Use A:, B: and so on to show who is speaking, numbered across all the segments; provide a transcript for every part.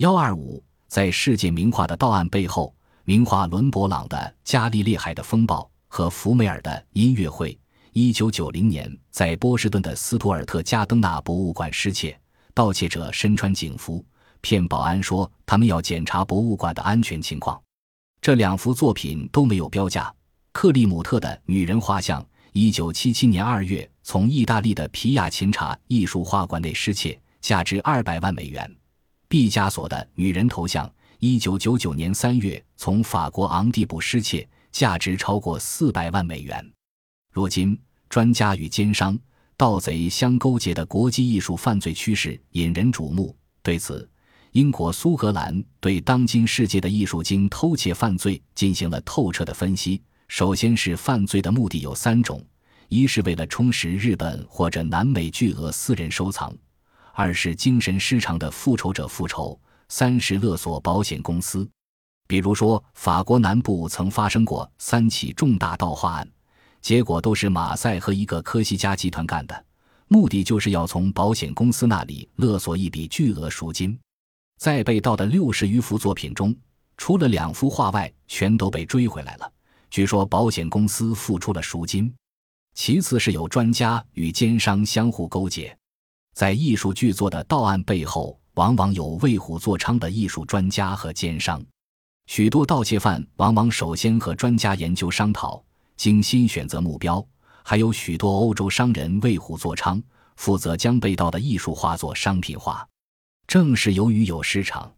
A: 幺二五，在世界名画的到案背后，名画伦勃朗的《加利利海的风暴》和福梅尔的音乐会。一九九零年，在波士顿的斯图尔特加登纳博物馆失窃，盗窃者身穿警服，骗保安说他们要检查博物馆的安全情况。这两幅作品都没有标价。克利姆特的女人画像，一九七七年二月从意大利的皮亚琴察艺术画馆内失窃，价值二百万美元。毕加索的女人头像，一九九九年三月从法国昂蒂布失窃，价值超过四百万美元。如今，专家与奸商、盗贼相勾结的国际艺术犯罪趋势引人瞩目。对此，英国苏格兰对当今世界的艺术经偷窃犯罪进行了透彻的分析。首先是犯罪的目的有三种：一是为了充实日本或者南美巨额私人收藏；二是精神失常的复仇者复仇；三是勒索保险公司。比如说，法国南部曾发生过三起重大盗画案。结果都是马赛和一个科西嘉集团干的，目的就是要从保险公司那里勒索一笔巨额赎金。在被盗的六十余幅作品中，除了两幅画外，全都被追回来了。据说保险公司付出了赎金。其次是有专家与奸商相互勾结，在艺术巨作的盗案背后，往往有为虎作伥的艺术专家和奸商。许多盗窃犯往往首先和专家研究商讨。精心选择目标，还有许多欧洲商人为虎作伥，负责将被盗的艺术画作商品化。正是由于有市场，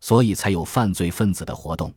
A: 所以才有犯罪分子的活动。